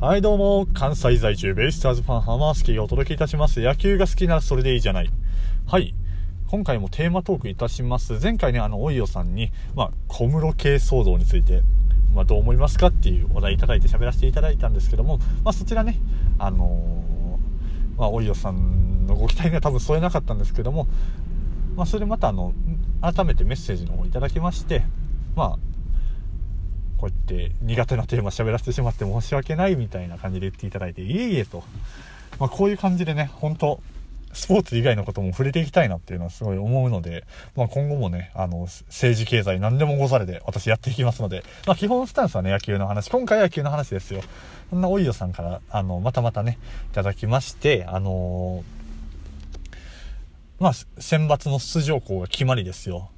はいどうも、関西在住ベイスターズファンハマースキーがお届けいたします。野球が好きならそれでいいじゃない。はい。今回もテーマトークいたします。前回ね、あの、おいよさんに、まあ、小室系騒動について、まあ、どう思いますかっていうお題いただいて喋らせていただいたんですけども、まあ、そちらね、あのーまあ、おいよさんのご期待には多分添えなかったんですけども、まあ、それまたあの、改めてメッセージの方をいただきまして、まあ、こうやって苦手なテーマ喋らせてしまって申し訳ないみたいな感じで言っていただいて、いえいえと。まあ、こういう感じでね、本当スポーツ以外のことも触れていきたいなっていうのはすごい思うので、まあ、今後もね、あの、政治経済何でもござれで私やっていきますので、まあ、基本スタンスはね、野球の話。今回は野球の話ですよ。そんなおいよさんから、あの、またまたね、いただきまして、あのまあ、選抜の出場校が決まりですよ。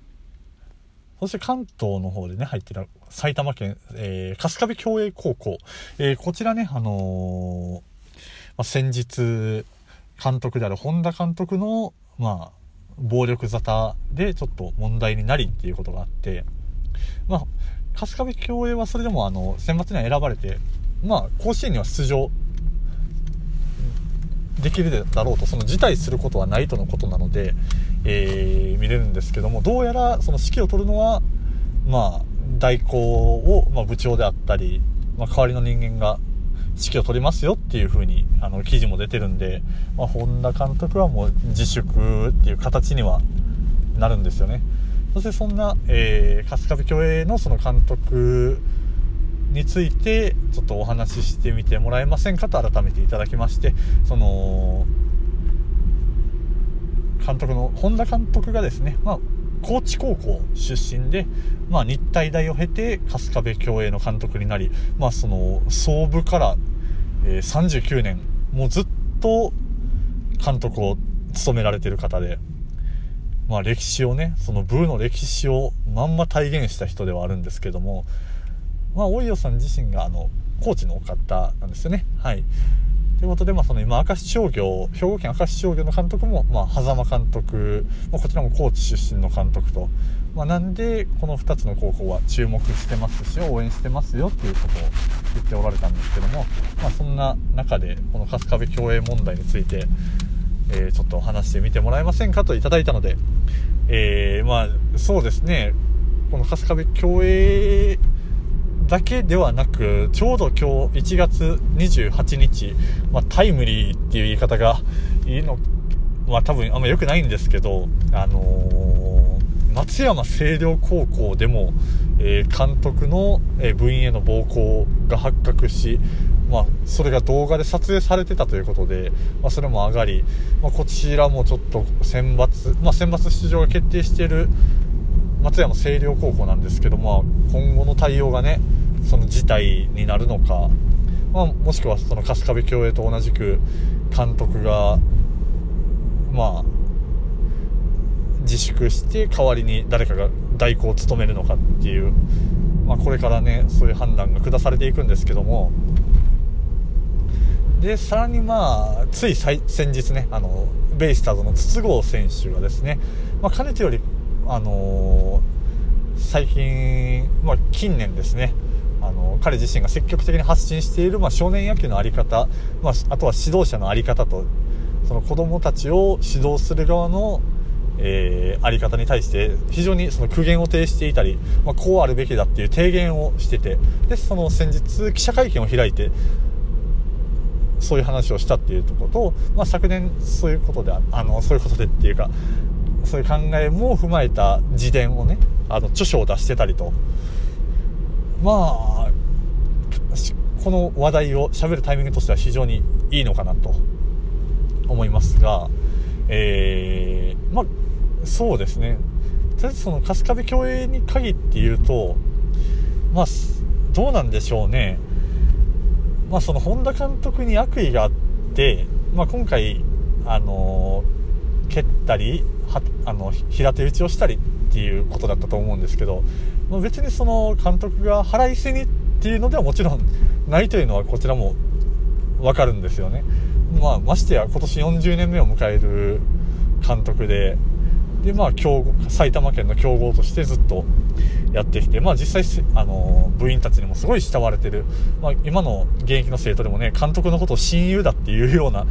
そして関東の方でね、入ってた埼玉県、えー、春日部共栄高校。えー、こちらね、あのまあ、先日、監督である本田監督の、まあ、暴力沙汰でちょっと問題になりっていうことがあって、まあ、春日部共栄はそれでもあの、選抜には選ばれて、まあ、甲子園には出場できるだろうと、その辞退することはないとのことなので、えー、見れるんですけども、どうやらその指揮を取るのは、まあ、代行を、まあ、部長であったり、まあ、代わりの人間が指揮を取りますよっていう風に、あの、記事も出てるんで、まあ、本田監督はもう自粛っていう形にはなるんですよね。そしてそんな、えー、春日部共栄のその監督についてちょっとお話ししてみてもらえませんかと改めていただきましてその監督の本田監督がですね、まあ、高知高校出身で、まあ、日体大を経て春日部共栄の監督になり、まあ、その創部から、え、39年もうずっと監督を務められてる方で。まあ歴史をね、その部の歴史をまんま体現した人ではあるんですけども、まあ、大岩さん自身が、あの、コーチの方なんですよね。はい。ということで、まあ、その今、明石商業、兵庫県明石商業の監督も、まあ、狭間監督、まあ、こちらも高知出身の監督と、まあ、なんで、この2つの高校は注目してますし、応援してますよっていうことを言っておられたんですけども、まあ、そんな中で、この春日部共栄問題について、えー、ちょっと話してみてもらえませんかといただいたので、えー、まあ、そうですね、この春日部共栄だけではなく、ちょうど今日1月28日、まあ、タイムリーっていう言い方がいいの、まあ多分あんま良くないんですけど、あのー、松山清涼高校でも、えー、監督の、え、部員への暴行が発覚し、まあ、それが動画で撮影されてたということで、まあ、それも上がり、まあ、こちらもちょっと選抜、まあ、選抜出場が決定している松山清涼高校なんですけど、まあ、今後の対応がね、その事態になるのか、まあ、もしくはその春日部共栄と同じく監督が、まあ、自粛して代わりに誰かが代行を務めるのかっていう、まあ、これからね、そういう判断が下されていくんですけども、で、さらにまあ、つい先日ね、あの、ベイスターズの筒香選手がですね、まあ、かねてより、あのー、最近、まあ、近年ですね、の彼自身が積極的に発信している、まあ、少年野球の在り方、まあ、あとは指導者の在り方とその子供たちを指導する側の、えー、在り方に対して非常にその苦言を呈していたり、まあ、こうあるべきだっていう提言をしててでその先日記者会見を開いてそういう話をしたっていうところと、まあ、昨年そういうことであのそういうことでっていうかそういう考えも踏まえた自伝をねあの著書を出してたりと。まあ、この話題を喋るタイミングとしては非常にいいのかなと思いますが、えー、まあ、そうですね。とりあえずその春日部共栄に限って言うと、まあ、どうなんでしょうね。まあ、その本田監督に悪意があって、まあ、今回、あの蹴ったり、はあの平手打ちをしたりっていうことだったと思うんですけど、まあ、別にその監督が腹いせにっていうのではもちろんないというのはこちらもわかるんですよね。まあ、ましてや今年40年目を迎える監督で、でまあ強豪埼玉県の強豪としてずっとやってきて、まあ、実際あの部員たちにもすごい慕われてる、まあ、今の現役の生徒でもね監督のことを親友だっていうような、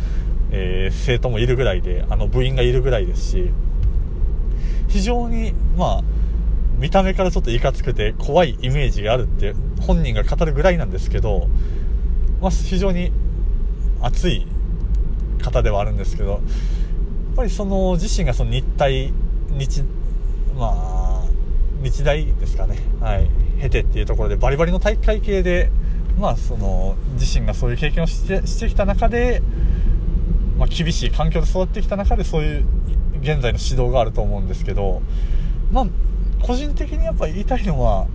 えー、生徒もいるぐらいであの部員がいるぐらいですし非常にまあ見た目からちょっといかつくて怖いイメージがあるって本人が語るぐらいなんですけど、まあ、非常に熱い方ではあるんですけどやっぱりその自身がその日体日まあ日大ですかね。はい。経てっていうところでバリバリの体育会系でまあその自身がそういう経験をしてしてきた中で、まあ、厳しい環境で育ってきた中でそういう現在の指導があると思うんですけどまあ個人的にやっぱ言いたいのは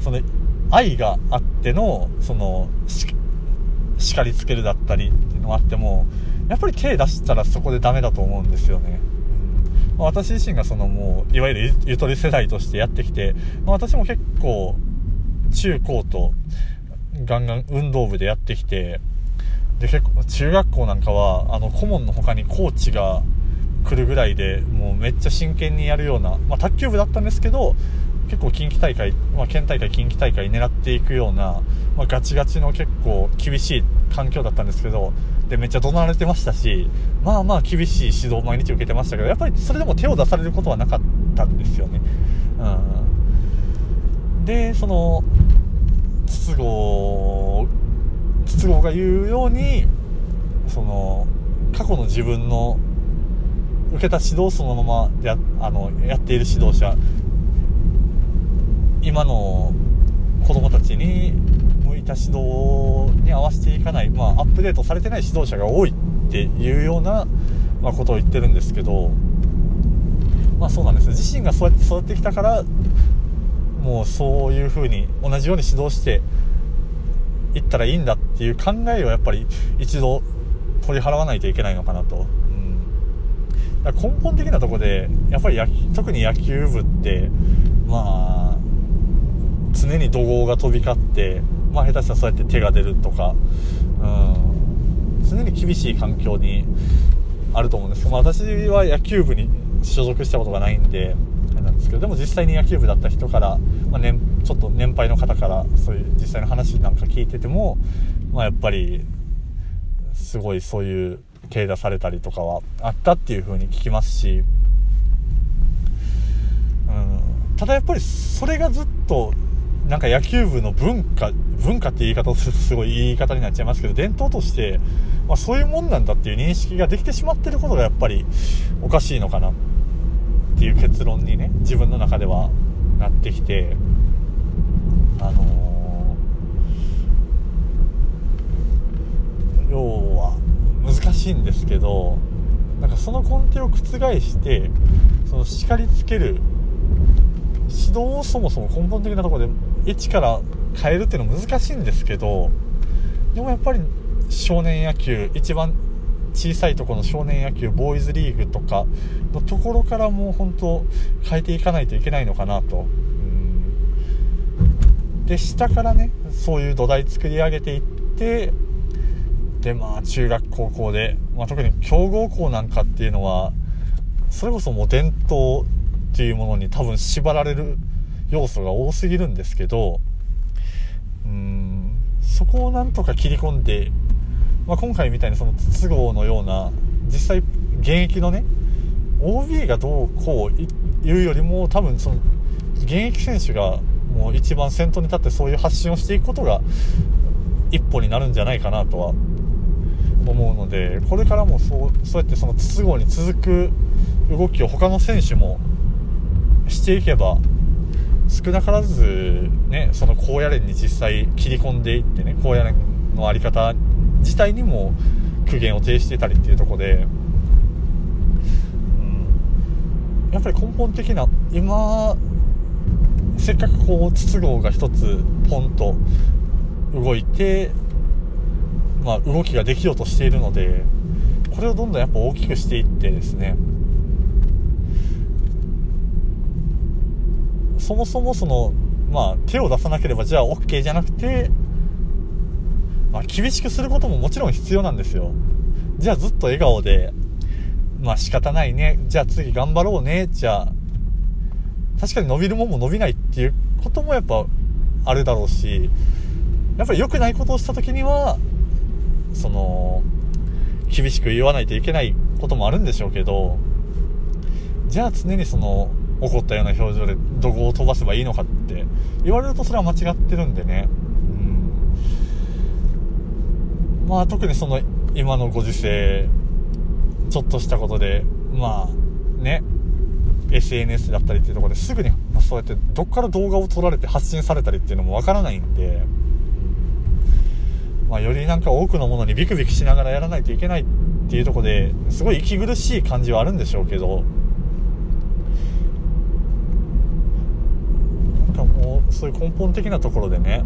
その愛があってのその叱りつけるだったりっていうのがあってもやっぱり手出したらそこでダメだと思うんですよね。ま私自身がそのもういわゆるゆとり世代としてやってきて、まあ、私も結構中高とガンガン運動部でやってきてで結構中学校なんかはあの顧問の他にコーチが来るぐらいでもうめっちゃ真剣にやるような、まあ、卓球部だったんですけど結構近畿大会、まあ、県大会近畿大会狙っていくような、まあ、ガチガチの結構厳しい環境だったんですけどでめっちゃ怒鳴られてましたしまあまあ厳しい指導を毎日受けてましたけどやっぱりそれでも手を出されることはなかったんですよね。うん、でその筒香筒香が言うようにその過去の自分の受けた指導そのままやあのやっている指導者今の子供たちに向いた指導に合わせていかない、まあ、アップデートされてない指導者が多いっていうような、まあ、ことを言ってるんですけど、まあ、そうなんです自身がそうやって育ってきたからもうそういうふうに同じように指導していったらいいんだっていう考えをやっぱり一度取り払わないといけないのかなと。根本的なとこでやっぱり野特に野球部ってまあ常に怒号が飛び交って、まあ、下手したらそうやって手が出るとか、うん、常に厳しい環境にあると思うんですけど、まあ、私は野球部に所属したことがないんでなんですけどでも実際に野球部だった人から、まあ年ちょっと年配の方からそういう実際の話なんか聞いてても、まあ、やっぱりすごいそういう手出されたりとかはあったっていう風に聞きますし、うん、ただやっぱりそれがずっとなんか野球部の文化文化って言い方をするとすごい言い方になっちゃいますけど伝統として、まあ、そういうもんなんだっていう認識ができてしまってることがやっぱりおかしいのかなっていう結論にね自分の中ではなってきてあのー、要は難しいんですけどなんかその根底を覆してその叱りつける指導をそもそも根本的なところで一から変えるっていうのは難しいんですけどでもやっぱり少年野球一番小さいとこの少年野球ボーイズリーグとかのところからもう本当変えていかないといけないのかなと。で下からねそういう土台作り上げていってでまあ中学高校で、まあ、特に強豪校なんかっていうのはそれこそもう伝統っていうものに多分縛られる要素が多すぎるんですけどうんそこをなんとか切り込んで、まあ、今回みたいにその筒香のような実際現役のね OB がどうこういうよりも多分その現役選手がもう一番先頭に立ってそういう発信をしていくことが一歩になるんじゃないかなとは思うのでこれからもそうそうやってその筒香に続く動きを他の選手もしていけば少なからずねその高野連に実際切り込んでいってね高野連の在り方自体にも苦言を呈してたりっていうとこで、うん、やっぱり根本的な今せっかくこう筒香が一つポンと動いて、まあ、動きができようとしているのでこれをどんどんやっぱ大きくしていってですねそもそもその、まあ、手を出さなければじゃあ OK じゃなくて、まあ、厳しくすることももちろん必要なんですよ。じゃあずっと笑顔で、まあ仕方ないね。じゃあ次頑張ろうね。じゃあ、確かに伸びるもんも伸びないっていうこともやっぱあるだろうし、やっぱり良くないことをした時には、その、厳しく言わないといけないこともあるんでしょうけど、じゃあ常にその、怒ったような表情で怒号を飛ばせばいいのかって言われるとそれは間違ってるんでね。うん。まあ特にその今のご時世、ちょっとしたことで、まあね、SNS だったりっていうところですぐに、まあ、そうやってどっから動画を撮られて発信されたりっていうのもわからないんで、まあ、よりなんか多くのものにビクビクしながらやらないといけないっていうところですごい息苦しい感じはあるんでしょうけど、なんかもうそういう根本的なところでね、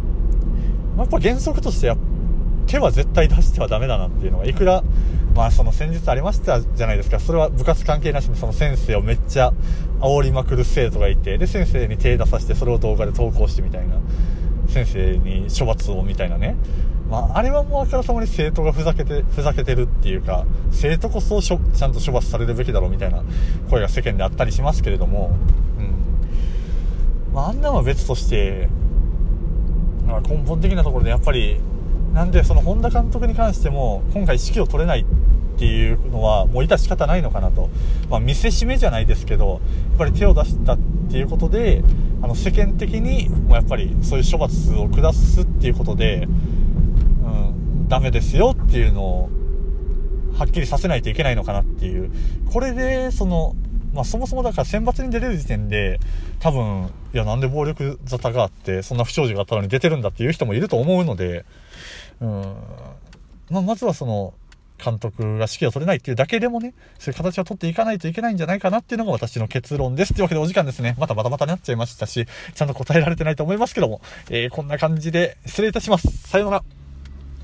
やっぱ原則としてや手は絶対出してはダメだなっていうのがいくらまあその先日ありましたじゃないですか。それは部活関係なしにその先生をめっちゃ煽りまくる生徒がいて、で先生に手出させてそれを動画で投稿してみたいな。先生に処罰をみたいなね。まあ、あれはもうあからさまに生徒がふざけて、ふざけてるっていうか、生徒こそちゃんと処罰されるべきだろうみたいな声が世間であったりしますけれども、うん。まあ、あんなのは別として、まあ、根本的なところでやっぱり、なんでその本田監督に関しても今回指揮を取れないっていうのはもう致し方ないのかなと、まあ、見せしめじゃないですけどやっぱり手を出したっていうことであの世間的にもやっぱりそういう処罰を下すっていうことで、うん、ダメですよっていうのをはっきりさせないといけないのかなっていう。これでそのまあ、そもそもだから選抜に出れる時点で、多分、いや、なんで暴力沙汰があって、そんな不祥事があったのに出てるんだっていう人もいると思うので、うん、まあ、まずはその、監督が指揮を取れないっていうだけでもね、そういう形を取っていかないといけないんじゃないかなっていうのが私の結論です。というわけでお時間ですね。またバタバタになっちゃいましたし、ちゃんと答えられてないと思いますけども、えー、こんな感じで失礼いたします。さようなら。